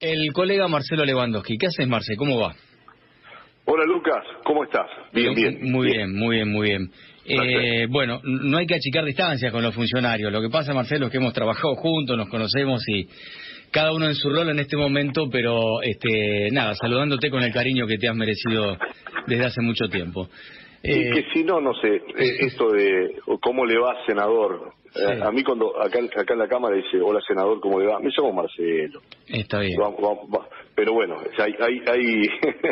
El colega Marcelo Lewandowski. ¿Qué haces, Marce? ¿Cómo va? Hola, Lucas. ¿Cómo estás? Bien, bien. Muy bien, muy bien, muy bien. Eh, bueno, no hay que achicar distancias con los funcionarios. Lo que pasa, Marcelo, es que hemos trabajado juntos, nos conocemos y cada uno en su rol en este momento, pero este, nada, saludándote con el cariño que te has merecido desde hace mucho tiempo. Y eh, que si no, no sé, eh, esto de cómo le va, senador. A mí cuando acá, acá en la Cámara dice, hola senador, ¿cómo le va? Me llamo Marcelo. Está bien. pero bueno, hay, hay, hay,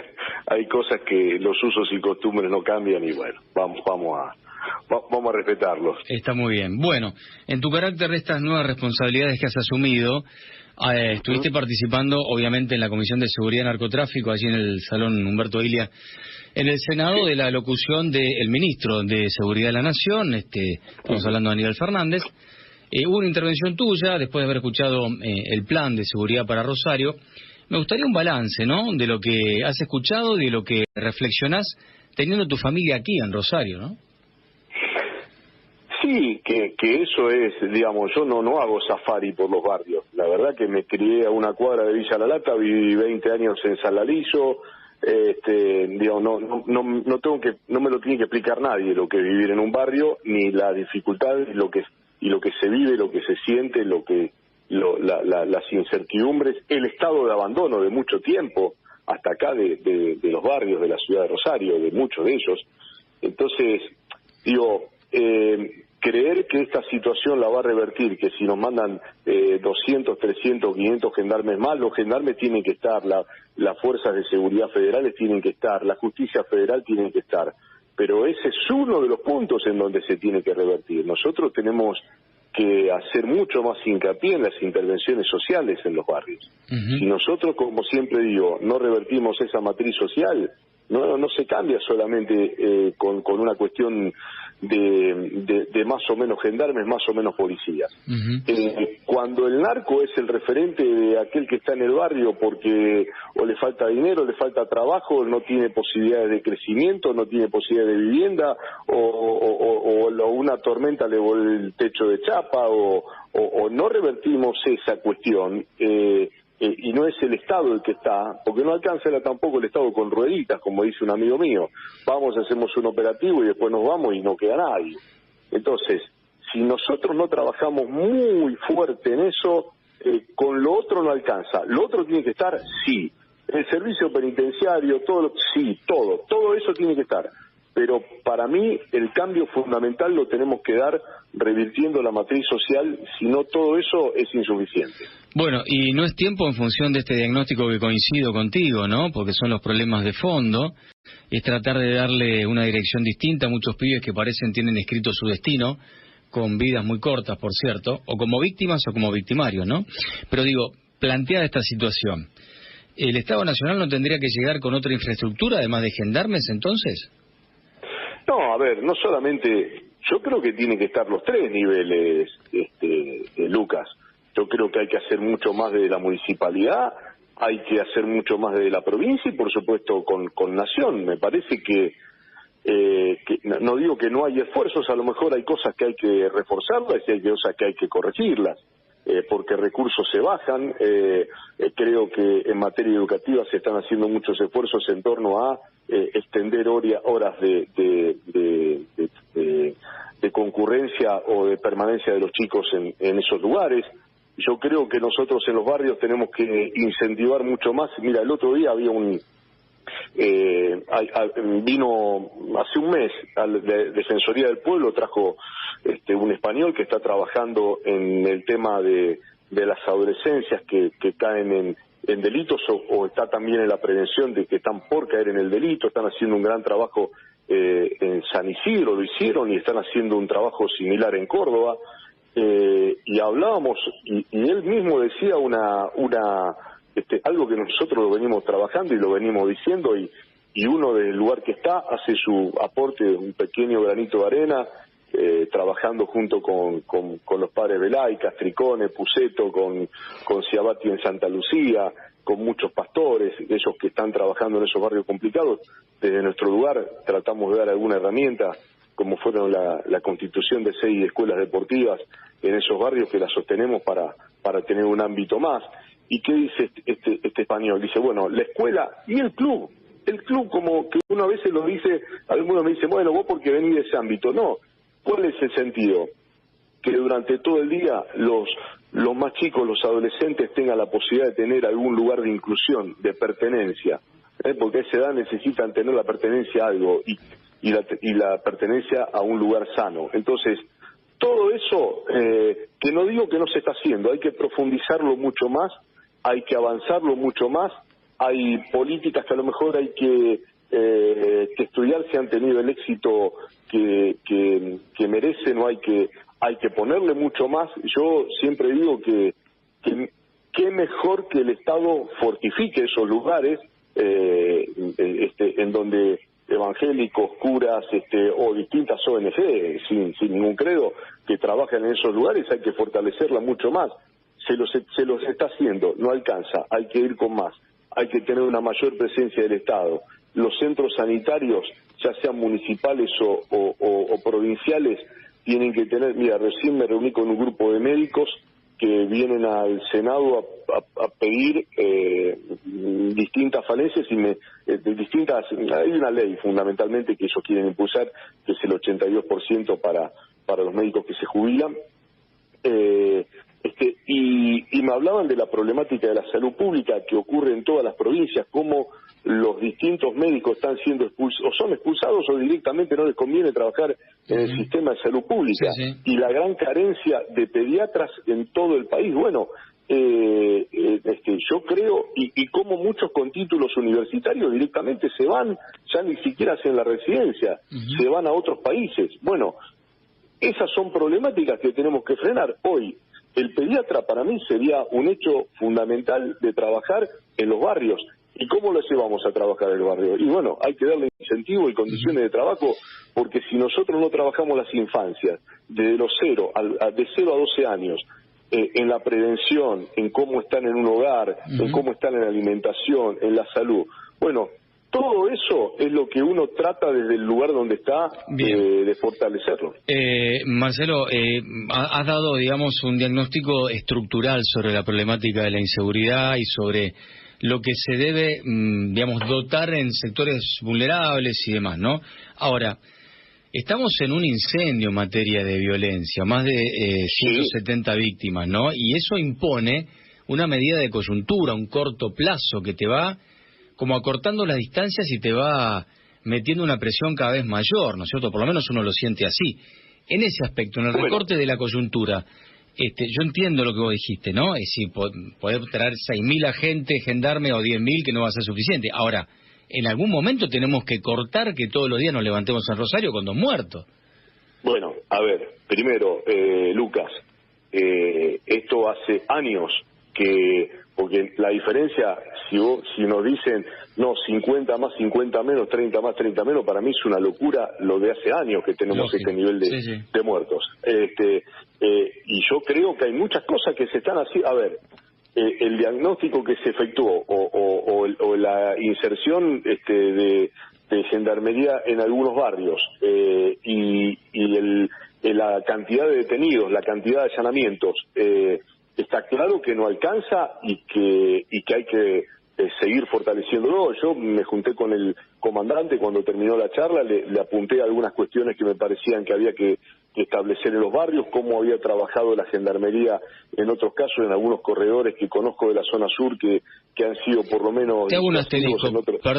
hay cosas que los usos y costumbres no cambian y bueno, vamos, vamos a, vamos a respetarlos. Está muy bien. Bueno, en tu carácter de estas nuevas responsabilidades que has asumido, eh, estuviste participando obviamente en la Comisión de Seguridad y Narcotráfico, allí en el Salón Humberto Ilia, en el Senado de la locución del ministro de Seguridad de la Nación, este, estamos hablando de Aníbal Fernández. Eh, hubo una intervención tuya después de haber escuchado eh, el plan de seguridad para Rosario. Me gustaría un balance, ¿no? De lo que has escuchado, de lo que reflexionás teniendo tu familia aquí en Rosario, ¿no? Sí, que, que eso es, digamos, yo no, no hago safari por los barrios. La verdad que me crié a una cuadra de Villa La Lata, viví 20 años en Salalizo, este, digamos, no, no, no, no tengo que, no me lo tiene que explicar nadie lo que es vivir en un barrio, ni la dificultad y lo que, y lo que se vive, lo que se siente, lo que, lo, la, las incertidumbres, el estado de abandono de mucho tiempo, hasta acá de, de, de los barrios de la ciudad de Rosario, de muchos de ellos. Entonces, digo, eh, creer que esta situación la va a revertir, que si nos mandan eh, 200, 300, 500 gendarmes más, los gendarmes tienen que estar, las fuerzas de seguridad federales tienen que estar, la justicia federal tiene que estar. Pero ese es uno de los puntos en donde se tiene que revertir. Nosotros tenemos que hacer mucho más hincapié en las intervenciones sociales en los barrios. Si nosotros, como siempre digo, no revertimos esa matriz social, no, no se cambia solamente eh, con, con una cuestión de, de, más o menos gendarmes, más o menos policías. Eh, cuando el narco es el referente de aquel que está en el barrio porque o le falta dinero, le falta trabajo, no tiene posibilidades de crecimiento, no tiene posibilidades de vivienda, o, o, o, una tormenta le voló el techo de chapa, o, no revertimos esa cuestión, eh, es el Estado el que está, porque no alcanza tampoco el Estado con rueditas, como dice un amigo mío. Vamos, hacemos un operativo y después nos vamos y no queda nadie. Entonces, si nosotros no trabajamos muy fuerte en eso, eh, con lo otro no alcanza. Lo otro tiene que estar, sí. El servicio penitenciario, todo, sí, todo. Todo eso tiene que estar pero para mí el cambio fundamental lo tenemos que dar revirtiendo la matriz social, si no todo eso es insuficiente. Bueno, y no es tiempo en función de este diagnóstico que coincido contigo, ¿no? Porque son los problemas de fondo, es tratar de darle una dirección distinta a muchos pibes que parecen tienen escrito su destino, con vidas muy cortas, por cierto, o como víctimas o como victimarios, ¿no? Pero digo, planteada esta situación, ¿el Estado Nacional no tendría que llegar con otra infraestructura, además de gendarmes, entonces? No, a ver, no solamente, yo creo que tienen que estar los tres niveles, este, Lucas. Yo creo que hay que hacer mucho más de la municipalidad, hay que hacer mucho más de la provincia y por supuesto con, con Nación. Me parece que, eh, que, no digo que no hay esfuerzos, a lo mejor hay cosas que hay que reforzarlas y hay cosas que hay que corregirlas. Eh, porque recursos se bajan. Eh, eh, creo que en materia educativa se están haciendo muchos esfuerzos en torno a extender horas de, de, concurrencia o de permanencia de los chicos en, en esos lugares. Yo creo que nosotros en los barrios tenemos que incentivar mucho más. Mira, el otro día había un, eh, vino hace un mes a la Defensoría del Pueblo, trajo este, un español que está trabajando en el tema de, de las adolescencias que, que caen en, en delitos o, está también en la prevención de que están por caer en el delito, están haciendo un gran trabajo eh, en San Isidro, lo hicieron y están haciendo un trabajo similar en Córdoba. Eh, y hablábamos, y, y, él mismo decía una, una este, algo que nosotros lo venimos trabajando y lo venimos diciendo y, y uno del lugar que está hace su aporte, un pequeño granito de arena, eh, trabajando junto con, con, los padres Belay, Castricone, Puceto, con, con Ciabatti en Santa Lucía, con muchos pastores, ellos que están trabajando en esos barrios complicados. Desde nuestro lugar tratamos de dar alguna herramienta, como fueron la, la constitución de seis escuelas deportivas en esos barrios que las sostenemos para, para tener un ámbito más ¿Y qué dice este, este, este, español? Dice, bueno, la escuela y el club. El club, como que uno a veces lo dice, algunos me dicen, bueno, vos porque venís de ese ámbito. No, ¿cuál es el sentido? Que durante todo el día los, los más chicos, los adolescentes, tengan la posibilidad de tener algún lugar de inclusión, de pertenencia. ¿eh? Porque a esa edad necesitan tener la pertenencia a algo y, y, la, y la pertenencia a un lugar sano. Entonces, todo eso, eh, que no digo que no se está haciendo, hay que profundizarlo mucho más hay que avanzarlo mucho más, hay políticas que a lo mejor hay que, eh, que estudiar si han tenido el éxito que, que, merecen o hay que, hay que ponerle mucho más. Yo siempre digo que, que, mejor que el Estado fortifique esos lugares eh, este, en donde evangélicos, curas este, o distintas ONG sin, sin ningún credo que trabajan en esos lugares, hay que fortalecerla mucho más se los, se los está haciendo, no alcanza, hay que ir con más, hay que tener una mayor presencia del Estado. Los centros sanitarios, ya sean municipales o, provinciales, tienen que tener, mira, recién me reuní con un grupo de médicos que vienen al Senado a, pedir eh, distintas falencias y me, eh, distintas, hay una ley fundamentalmente que ellos quieren impulsar, que es el 82% para, para los médicos que se jubilan. Eh, este, y, me hablaban de la problemática de la salud pública que ocurre en todas las provincias, cómo los distintos médicos están siendo expulsados, o son expulsados o directamente no les conviene trabajar en el sistema de salud pública. Y la gran carencia de pediatras en todo el país. Bueno, eh, eh, este, yo creo, y, y como muchos con títulos universitarios directamente se van, ya ni siquiera hacen la residencia, se van a otros países. Bueno, esas son problemáticas que tenemos que frenar. Hoy, el pediatra para mí sería un hecho fundamental de trabajar en los barrios. ¿Y cómo lo llevamos a trabajar el barrio? Y bueno, hay que darle incentivo y condiciones de trabajo, porque si nosotros no trabajamos las infancias, desde los cero, de 0 a 12 años, eh, en la prevención, en cómo están en un hogar, en cómo están en la alimentación, en la salud, bueno, todo eso es lo que uno trata desde el lugar donde está eh, de fortalecerlo. Eh, Marcelo, eh, has dado, digamos, un diagnóstico estructural sobre la problemática de la inseguridad y sobre lo que se debe, mm, digamos, dotar en sectores vulnerables y demás, ¿no? Ahora, estamos en un incendio en materia de violencia, más de 170 víctimas, ¿no? Y eso impone una medida de coyuntura, un corto plazo que te va como acortando las distancias y te va metiendo una presión cada vez mayor, ¿no es cierto? Por lo menos uno lo siente así. En ese aspecto, en el recorte de la coyuntura, este, yo entiendo lo que vos dijiste, ¿no? Es decir, poder traer 6.000 agentes, gendarme o 10.000 que no va a ser suficiente. Ahora, en algún momento tenemos que cortar que todos los días nos levantemos en Rosario con dos muertos. Bueno, a ver, primero, eh, Lucas, eh, esto hace años que, porque la diferencia si, si nos dicen, no, 50 más, 50 menos, 30 más, 30 menos, para mí es una locura lo de hace años que tenemos este nivel de, muertos. Este, eh, y yo creo que hay muchas cosas que se están haciendo. A ver, eh, el diagnóstico que se efectuó o, o, la inserción este, de, gendarmería en algunos barrios eh, y, y el, la cantidad de detenidos, la cantidad de allanamientos, está claro que no alcanza y que, y que hay que seguir fortaleciéndolo. Yo me junté con el comandante cuando terminó la charla, le, apunté algunas cuestiones que me parecían que había que, establecer en los barrios, cómo había trabajado la gendarmería en otros casos, en algunos corredores que conozco de la zona sur que, que han sido por lo menos... Te hago un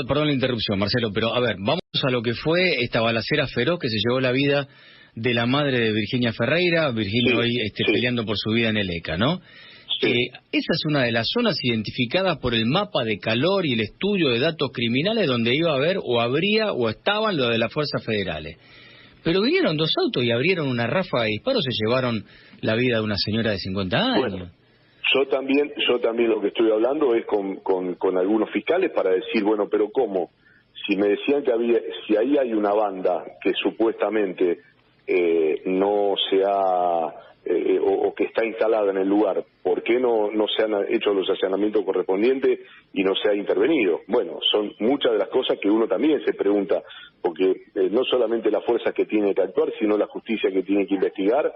perdón, la interrupción, Marcelo, pero a ver, vamos a lo que fue esta balacera feroz que se llevó la vida de la madre de Virginia Ferreira, Virginia hoy este, peleando por su vida en el ECA, ¿no? Eh, esa es una de las zonas identificadas por el mapa de calor y el estudio de datos criminales donde iba a haber o habría o estaban los de las fuerzas federales. Pero vinieron dos autos y abrieron una ráfaga de disparos y se llevaron la vida de una señora de 50 años. yo también, yo también lo que estoy hablando es con, con, algunos fiscales para decir, bueno, pero ¿cómo? Si me decían que había, si ahí hay una banda que supuestamente eh, no se ha eh, o, que está instalada en el lugar, ¿por qué no, no se han hecho los allanamientos correspondientes y no se ha intervenido? Bueno, son muchas de las cosas que uno también se pregunta, porque eh, no solamente la fuerza que tiene que actuar, sino la justicia que tiene que investigar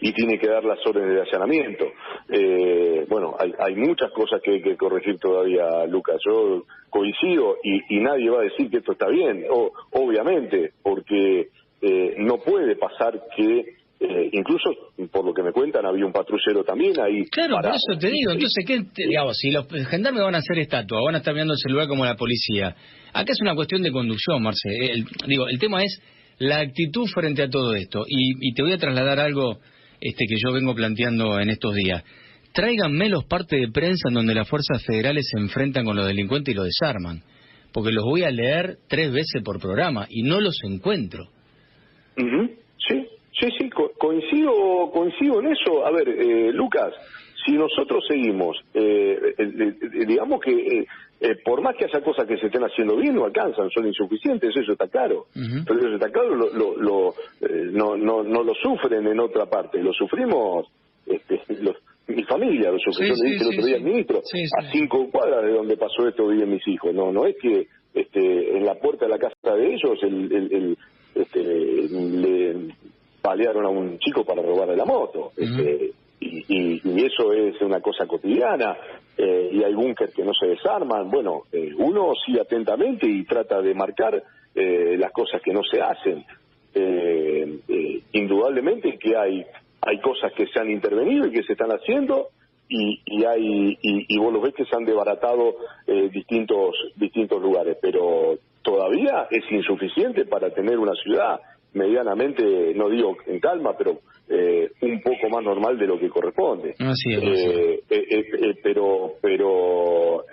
y tiene que dar las órdenes de allanamiento. Eh, bueno, hay, hay muchas cosas que hay que corregir todavía, Lucas. Yo coincido y, nadie va a decir que esto está bien, o, obviamente, porque eh, no puede pasar que eh, incluso, por lo que me cuentan, había un patrullero también ahí. Claro, por eso te digo. Entonces, ¿qué, digamos, si los gendarmes van a hacer estatua, van a estar viendo el celular como la policía. Acá es una cuestión de conducción, Marce. El, digo, el tema es la actitud frente a todo esto. Y, te voy a trasladar algo este, que yo vengo planteando en estos días. Tráiganme los partes de prensa en donde las fuerzas federales se enfrentan con los delincuentes y los desarman. Porque los voy a leer tres veces por programa y no los encuentro. Sí, Sí, sí, coincido, coincido en eso. A ver, eh, Lucas, si nosotros seguimos, eh, digamos que eh, por más que haya cosas que se estén haciendo bien, no alcanzan, son insuficientes, eso está claro. Pero eso está claro, lo, lo, no, no, no lo sufren en otra parte, lo sufrimos este, mi familia, lo sufrió, sí, el otro día el ministro, a cinco cuadras de donde pasó esto viven mis hijos. No, no es que este, en la puerta de la casa de ellos el, el, este, le balearon a un chico para robarle la moto. Este, y, eso es una cosa cotidiana. Eh, y hay búnker que no se desarman. Bueno, eh, uno sigue atentamente y trata de marcar eh, las cosas que no se hacen. indudablemente que hay hay cosas que se han intervenido y que se están haciendo y, y hay y, vos lo ves que se han desbaratado distintos distintos lugares pero todavía es insuficiente para tener una ciudad medianamente, no digo en calma, pero eh, un poco más normal de lo que corresponde. Así es. Eh, eh, pero, pero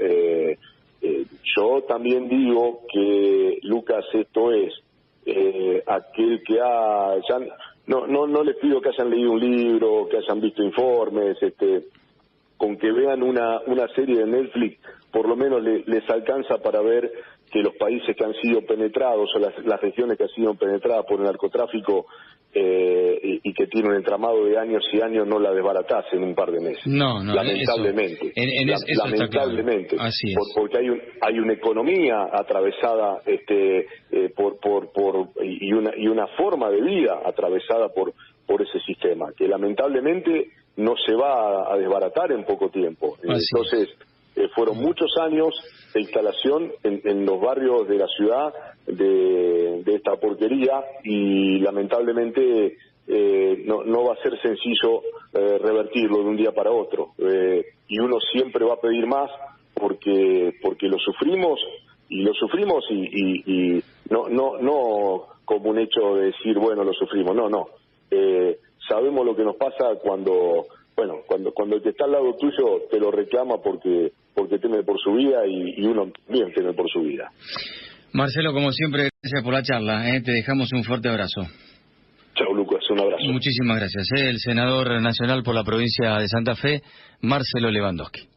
yo también digo que Lucas esto es aquel que ha no no no les pido que hayan leído un libro, que hayan visto informes, este con que vean una una serie de Netflix lo menos les alcanza para ver que los países que han sido penetrados o las, regiones que han sido penetradas por el narcotráfico eh, y, que tienen un entramado de años y años no la desbaratas en un par de meses. No, no, lamentablemente. lamentablemente. Así porque hay, hay una economía atravesada este, eh, por, por, por, y, una, y una forma de vida atravesada por, por ese sistema, que lamentablemente no se va a, desbaratar en poco tiempo. Entonces, eh, fueron muchos años de instalación en, los barrios de la ciudad de, esta porquería y lamentablemente eh, no, no, va a ser sencillo eh, revertirlo de un día para otro. y uno siempre va a pedir más porque, porque lo sufrimos y lo sufrimos y, y, no, no, no como un hecho de decir, bueno, lo sufrimos, no, no. sabemos lo que nos pasa cuando bueno, cuando, cuando el que está al lado tuyo te lo reclama porque, porque teme por su vida y, uno también teme por su vida. Marcelo, como siempre, gracias por la charla. ¿eh? Te dejamos un fuerte abrazo. Chao, Lucas, un abrazo. Muchísimas gracias. ¿eh? El senador nacional por la provincia de Santa Fe, Marcelo Lewandowski.